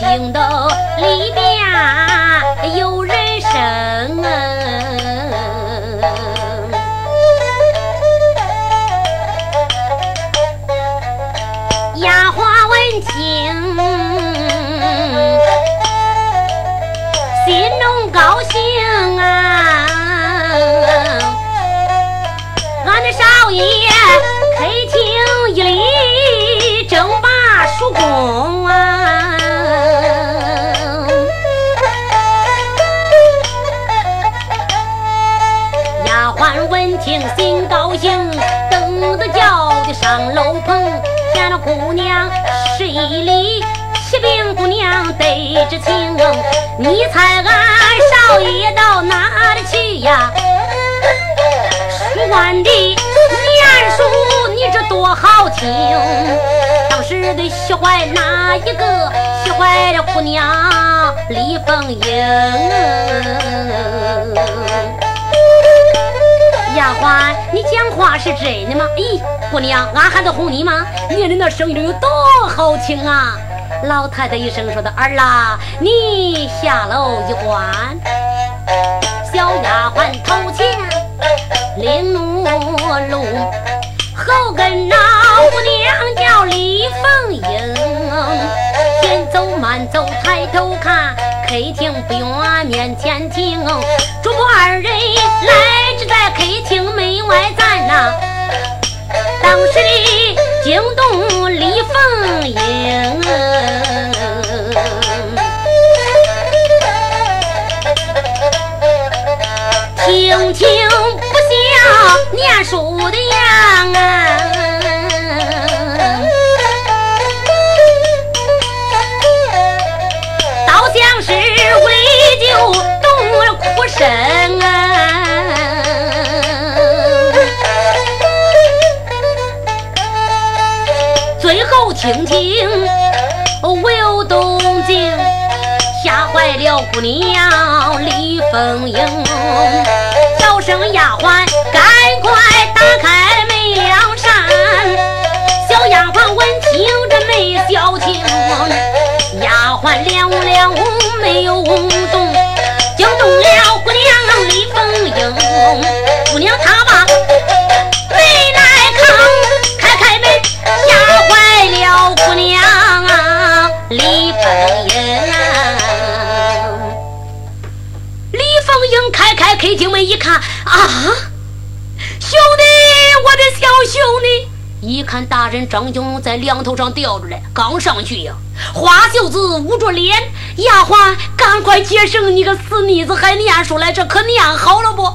忽听得里边上楼棚，见了姑娘十一礼，启禀姑娘得知情，你猜俺少爷到哪里去呀？书馆的念书，你这多好听。当时的喜欢哪一个？喜欢了姑娘李凤英。丫鬟，你讲话是真的吗？咦，姑娘，俺还得哄你吗？你的那声音有多好听啊！老太太一声说的：“儿啦，你下楼一观。”小丫鬟头前领怒路，后跟那姑娘叫李凤英，先走慢走，抬头看，客厅不远，面前停，主仆二人来至在客厅，当时的惊动李凤英。听听不像念书的样啊，倒像是为救动了哭声啊。听听我有动静。吓坏了姑娘李凤英，叫声丫鬟，赶快打开门梁扇。小丫鬟闻听这没消停，丫鬟两两看啊，兄弟，我的小兄弟！一看大人张勇在梁头上吊着嘞，刚上去呀，花袖子捂着脸，丫鬟赶快接生，你个死妮子还念书来，这可念好了不？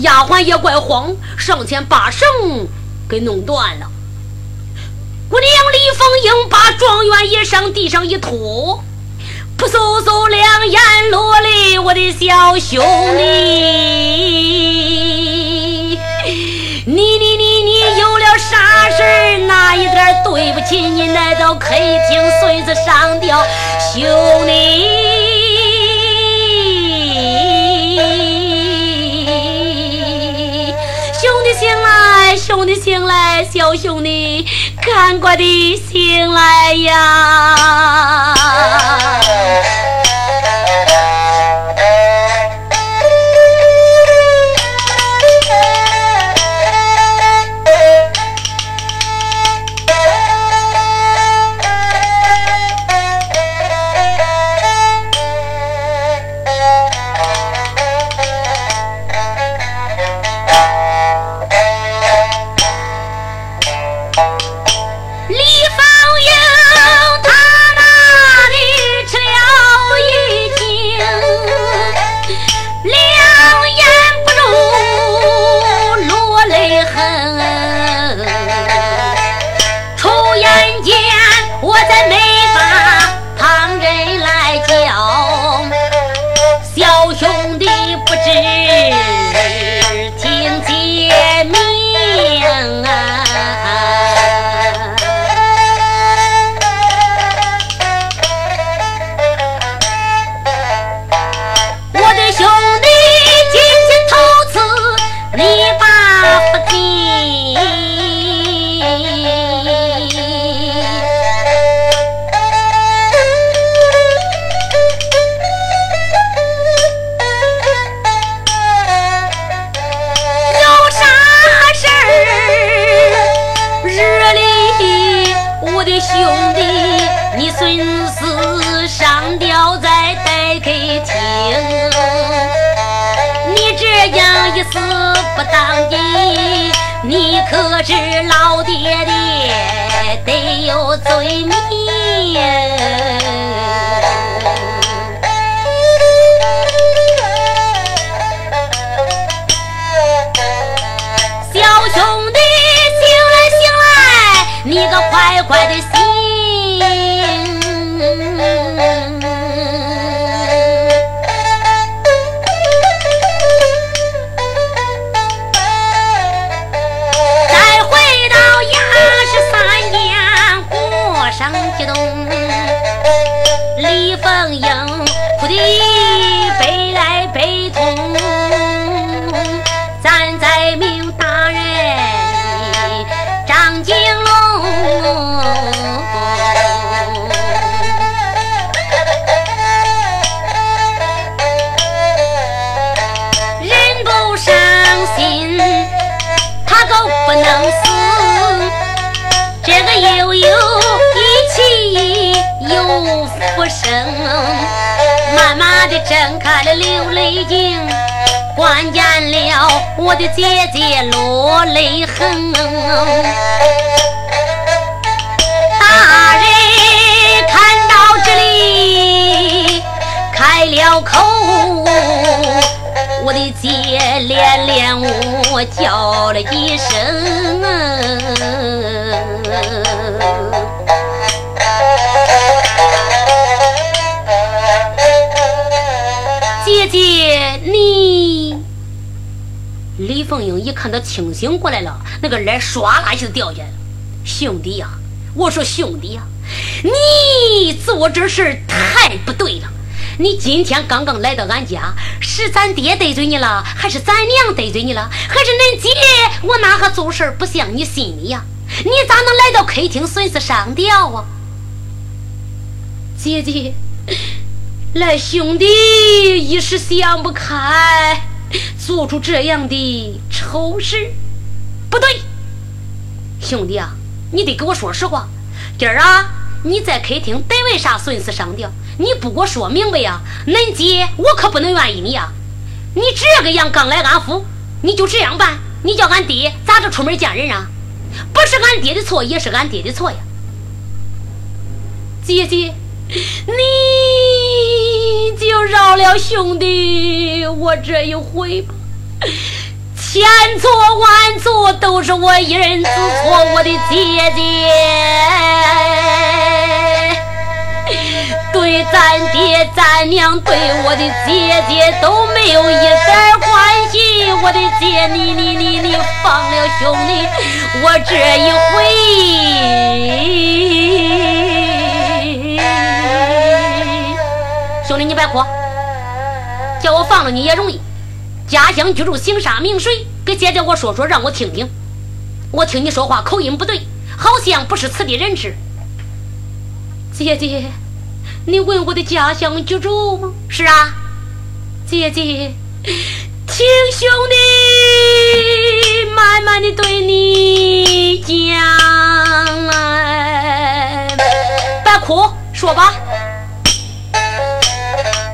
丫鬟也怪慌，上前把绳给弄断了。姑娘李凤英把状元衣裳地上一拖。扑簌簌两眼落泪，我的小兄弟，你你你你有了啥事儿？哪一点对不起你？来到客厅孙子上吊，兄弟，兄弟醒来，兄弟醒来，小兄弟。赶快的醒来呀！你可知老爹爹得有罪名小兄弟醒来醒来你个坏坏的声慢慢的睁开了流泪眼，看见了我的姐姐落泪痕。大人看到这里开了口，我的姐连连我叫了一声。姐，你李凤英一看他清醒过来了，那个脸唰啦一下掉下来了。兄弟呀，我说兄弟呀，你做这事太不对了。你今天刚刚来到俺家，是咱爹得罪你了，还是咱娘得罪你了，还是恁姐？我哪哈做事不像你心里呀？你咋能来到客厅损失上吊啊？姐姐，来兄弟一时想不开。做出这样的丑事，不对，兄弟啊，你得给我说实话。今儿啊，你在客厅得为啥损失上吊？你不给我说明白呀？恁姐我可不能愿意你呀！你这个样刚来安福，你就这样办？你叫俺爹咋着出门见人啊？不是俺爹的错，也是俺爹的错呀！姐姐，你。就饶了兄弟我这一回吧，千错万错都是我一人之错，我的姐姐对咱爹咱娘对我的姐姐都没有一点关系，我的姐你你你你放了兄弟我这一回。你别哭，叫我放了你也容易。家乡居住，姓啥名谁？给姐姐我说说，让我听听。我听你说话口音不对，好像不是此地人士。姐姐，你问我的家乡居住吗？是啊，姐姐，听兄弟慢慢的对你讲来，别哭，说吧。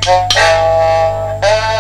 Thank you.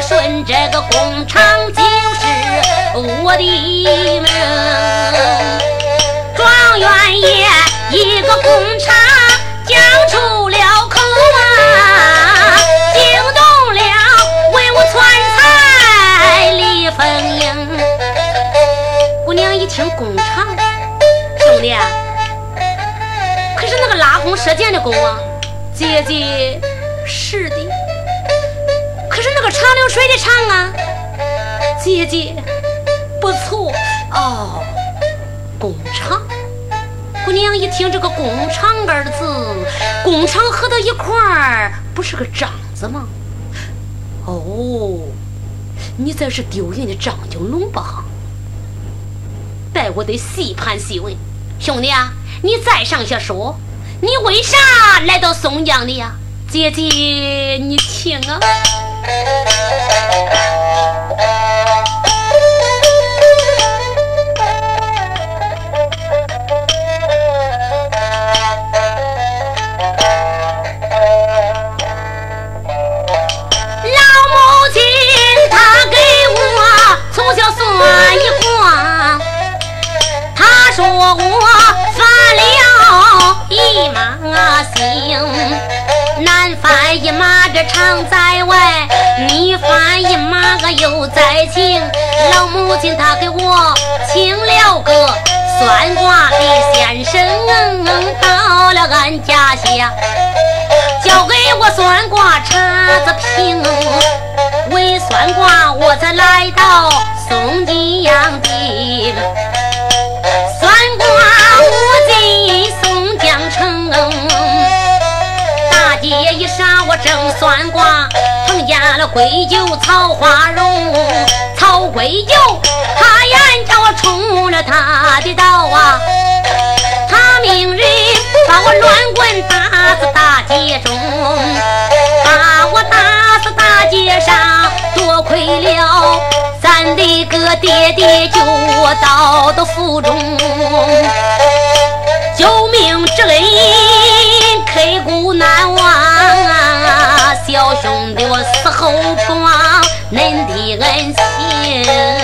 顺，这个工厂就是我的命。状元爷一个工厂讲出了口啊，惊动了文武全才李凤英。姑娘一听工厂，兄弟，可是那个拉弓射箭的弓啊，姐姐是的。长流水的长啊，姐姐不错哦。工厂，姑娘一听这个“工厂”二字，工厂合到一块儿，不是个章子吗？哦，你这是丢人的张金龙吧？待我得细盘细问。兄弟啊，你再上下说，你为啥来到松江的呀？姐姐，你听啊。老母亲她给我从小算一卦，她说我犯了一马星，男犯一马这常在外。你翻一马个又在情，老母亲她给我请了个算卦的先生，到了俺家乡，交给我算卦查子平。为算卦我才来到松江的，算卦我进松江城，正算卦。碰见了鬼酒草花荣，曹鬼酒，他眼叫我冲了他的道啊！他命人把我乱棍打死大街中，把我打死大街上，多亏了咱的个爹爹救我到的府中，情。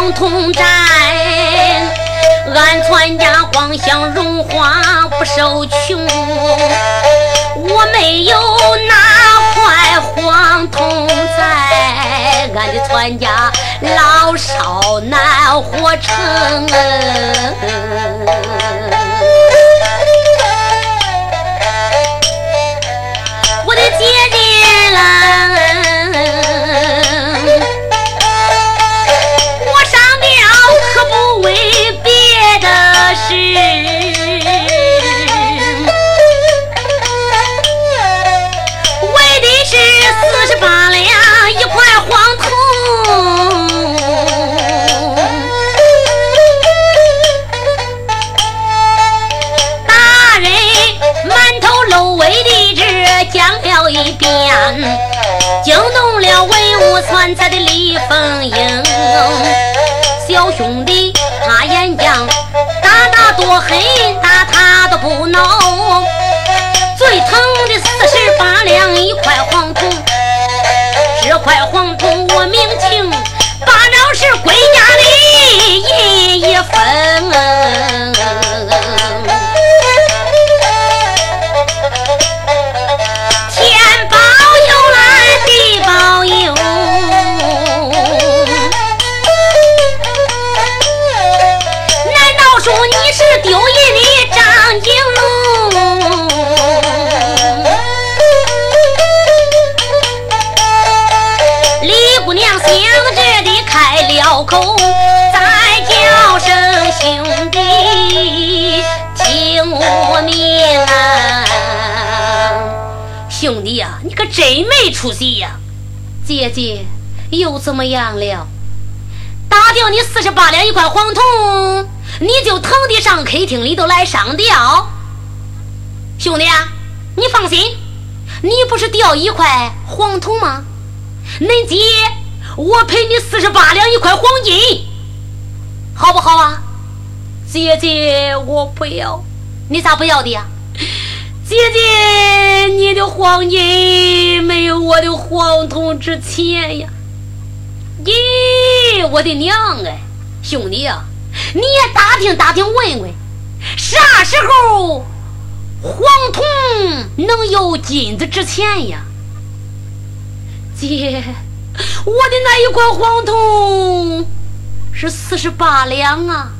黄铜寨，俺全家光享荣华不受穷。我没有那块黄铜寨，俺的全家老少难活成。我的姐姐啦。一最疼的四十八两一块黄铜，这块黄铜我明清，八两是归家的一分。没出息呀？姐姐又怎么样了？打掉你四十八两一块黄铜，你就腾地上客厅里头来上吊？兄弟啊，你放心，你不是掉一块黄铜吗？恁姐，我赔你四十八两一块黄金，好不好啊？姐姐，我不要，你咋不要的呀？姐姐，你的黄金没有我的黄铜值钱呀！咦，我的娘哎，兄弟呀，你也打听打听问问，啥时候黄铜能有金子值钱呀？姐，我的那一块黄铜是四十八两啊！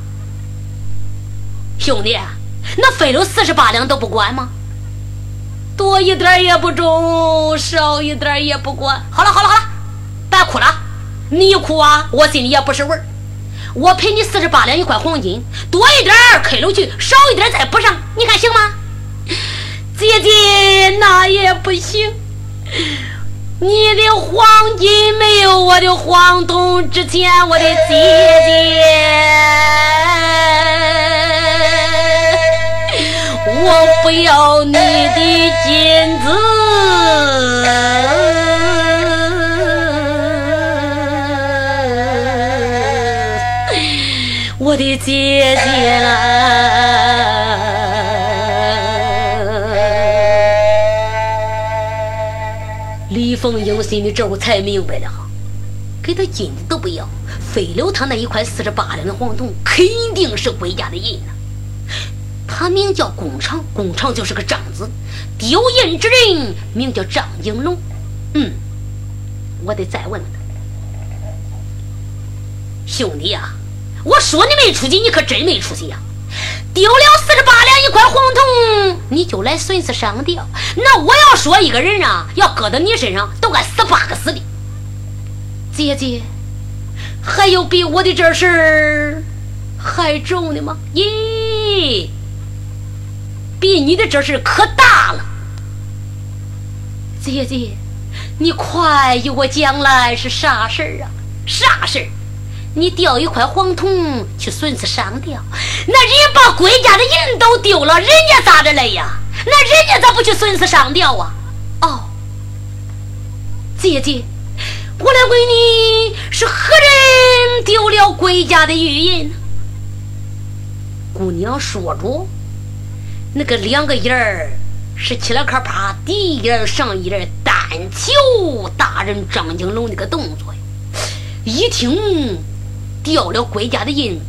兄弟，那废了四十八两都不管吗？多一点也不中，少一点也不管。好了好了好了，别哭了，你一哭啊，我心里也不是味儿。我赔你四十八两一块黄金，多一点开了去，少一点再补上，你看行吗？姐姐，那也不行。你的黄金没有我的黄铜值钱，我的姐姐。我不要你的金子，我的姐姐啦！李凤英心里这会才明白了哈，给他金子都不要，废了他那一块四十八两的黄铜，肯定是归家的银呐。他名叫工厂，工厂就是个“张”字，丢银之人名叫张应龙。嗯，我得再问问他，兄弟呀，我说你没出息，你可真没出息呀！丢了四十八两一块黄铜，你就来损失上吊？那我要说一个人啊，要搁到你身上，都该死八个死的。姐姐，还有比我的这事儿还重的吗？咦？比你的这事可大了，姐姐，你快与我讲来是啥事儿啊？啥事儿？你掉一块黄铜去损失上吊，那人把归家的银都丢了，人家咋的了呀？那人家咋不去损失上吊啊？哦，姐姐，我来问你，是何人丢了归家的玉银？姑娘说着。那个两个印儿是起了咔啪，第一印上一印单求大人张景龙那个动作呀，一听掉了归家的印，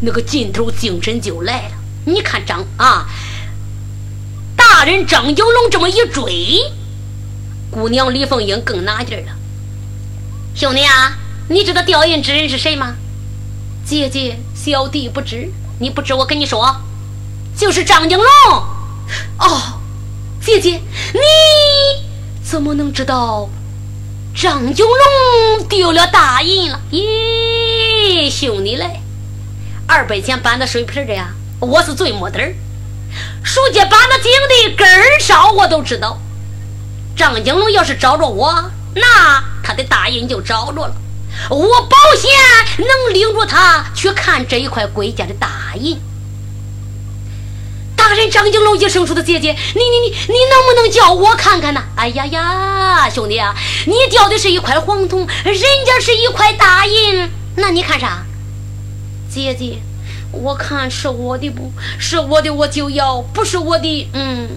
那个劲头精神就来了。你看张啊，大人张景龙这么一追，姑娘李凤英更拿劲了。兄弟啊，你知道掉印之人是谁吗？姐姐，小弟不知，你不知我跟你说。就是张景龙，哦，姐姐，你怎么能知道张景龙丢了大印了？咦，兄弟嘞，二百钱搬的水瓶的呀，我是最没底儿。书记搬到井的根儿上，我都知道。张景龙要是找着我，那他的大印就找着了。我保险能领着他去看这一块归家的大印。大人张景龙一生说的：“姐姐，你你你你能不能叫我看看呢？”哎呀呀，兄弟啊，你掉的是一块黄铜，人家是一块大银，那你看啥？姐姐，我看是我的不是我的，我就要；不是我的，嗯，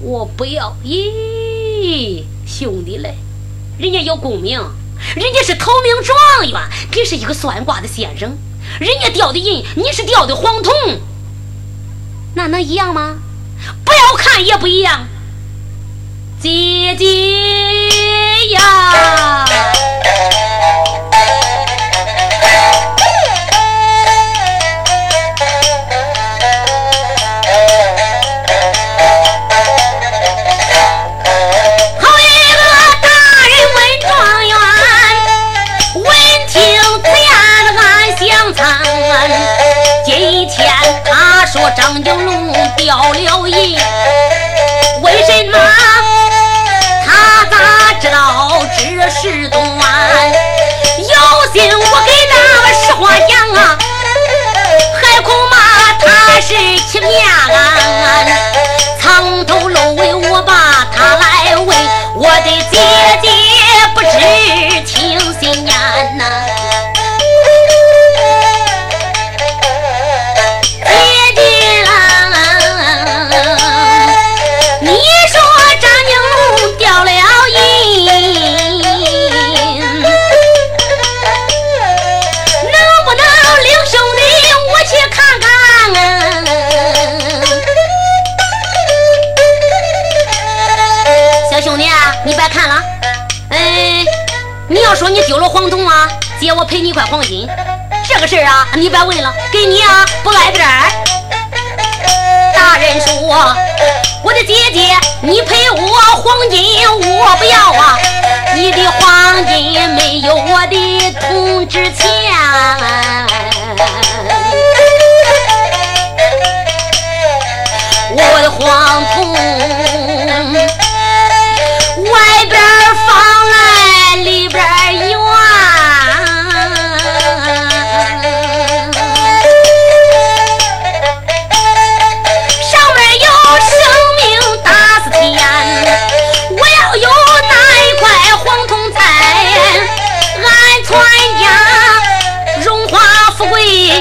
我不要。咦，兄弟嘞，人家有功名，人家是头名状元，给是一个算卦的先生，人家掉的银，你是掉的黄铜。那能一样吗？不要看也不一样，姐姐呀。说张九龙掉了银，兄弟，你别看了，嗯，你要说你丢了黄铜啊，姐我赔你一块黄金。这个事儿啊，你别问了，给你啊不挨边儿。大人说，我的姐姐，你赔我黄金，我不要啊。你的黄金没有我的铜值钱，我的黄铜。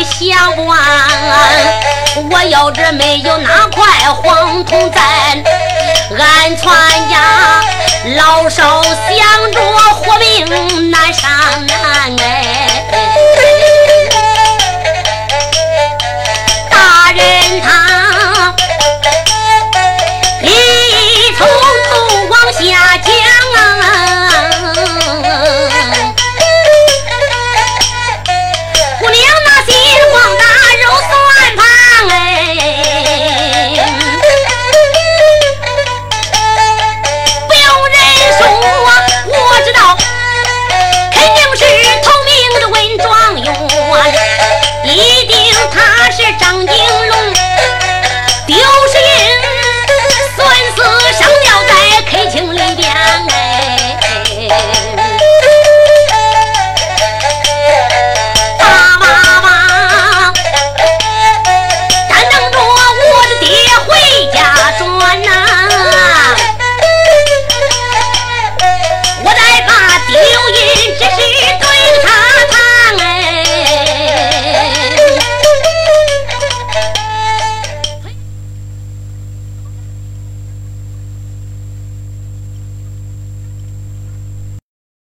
想不完，我要这没有那块黄铜簪，俺全家老少想着活命难上难哎。